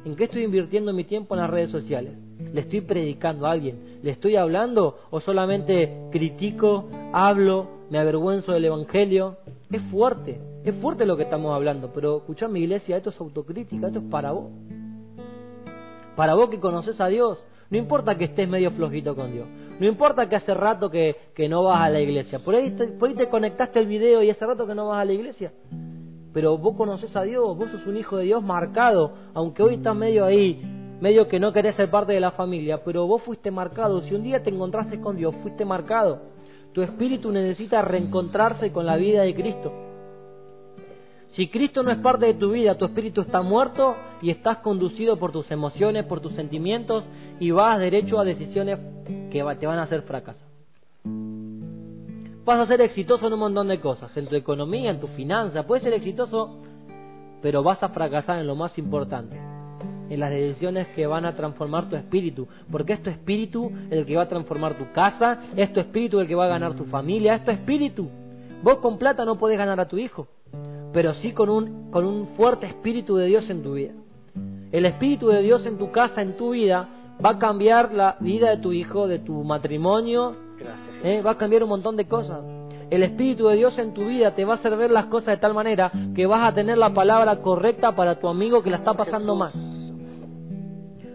¿En qué estoy invirtiendo mi tiempo en las redes sociales? ¿Le estoy predicando a alguien? ¿Le estoy hablando o solamente critico, hablo, me avergüenzo del Evangelio? Es fuerte, es fuerte lo que estamos hablando, pero escuchame iglesia, esto es autocrítica, esto es para vos. Para vos que conoces a Dios, no importa que estés medio flojito con Dios, no importa que hace rato que, no vas a la iglesia, por ahí, por ahí te conectaste el video y hace rato que no vas a la iglesia pero vos conoces a Dios, vos sos un hijo de Dios marcado, aunque hoy estás medio ahí, medio que no querés ser parte de la familia, pero vos fuiste marcado, si un día te encontraste con Dios, fuiste marcado. Tu espíritu necesita reencontrarse con la vida de Cristo. Si Cristo no es parte de tu vida, tu espíritu está muerto y estás conducido por tus emociones, por tus sentimientos y vas derecho a decisiones que te van a hacer fracasar vas a ser exitoso en un montón de cosas, en tu economía, en tu finanza, puedes ser exitoso, pero vas a fracasar en lo más importante, en las decisiones que van a transformar tu espíritu, porque es tu espíritu el que va a transformar tu casa, es tu espíritu el que va a ganar tu familia, es tu espíritu. Vos con plata no podés ganar a tu hijo, pero sí con un, con un fuerte espíritu de Dios en tu vida. El espíritu de Dios en tu casa, en tu vida, va a cambiar la vida de tu hijo, de tu matrimonio, ¿eh? va a cambiar un montón de cosas. El Espíritu de Dios en tu vida te va a hacer ver las cosas de tal manera que vas a tener la palabra correcta para tu amigo que la está pasando más.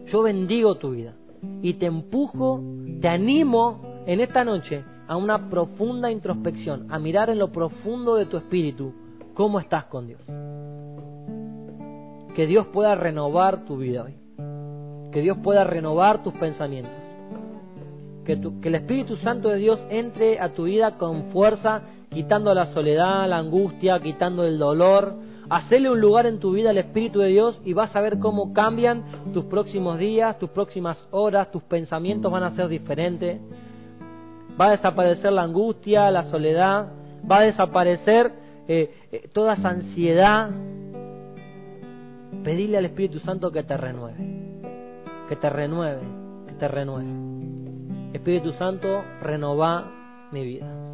Yo bendigo tu vida y te empujo, te animo en esta noche a una profunda introspección, a mirar en lo profundo de tu espíritu cómo estás con Dios. Que Dios pueda renovar tu vida hoy. Que Dios pueda renovar tus pensamientos. Que, el Espíritu Santo de Dios entre a tu vida con fuerza, quitando la soledad, la angustia, quitando el dolor. Hacele un lugar en tu vida al Espíritu de Dios y vas a ver cómo cambian tus próximos días, tus próximas horas, tus pensamientos van a ser diferentes va a desaparecer la angustia, la soledad, va a desaparecer eh, eh, toda esa ansiedad. Pedirle al Espíritu Santo que te renueve, que te renueve, que te renueve. Espíritu Santo, renova mi vida.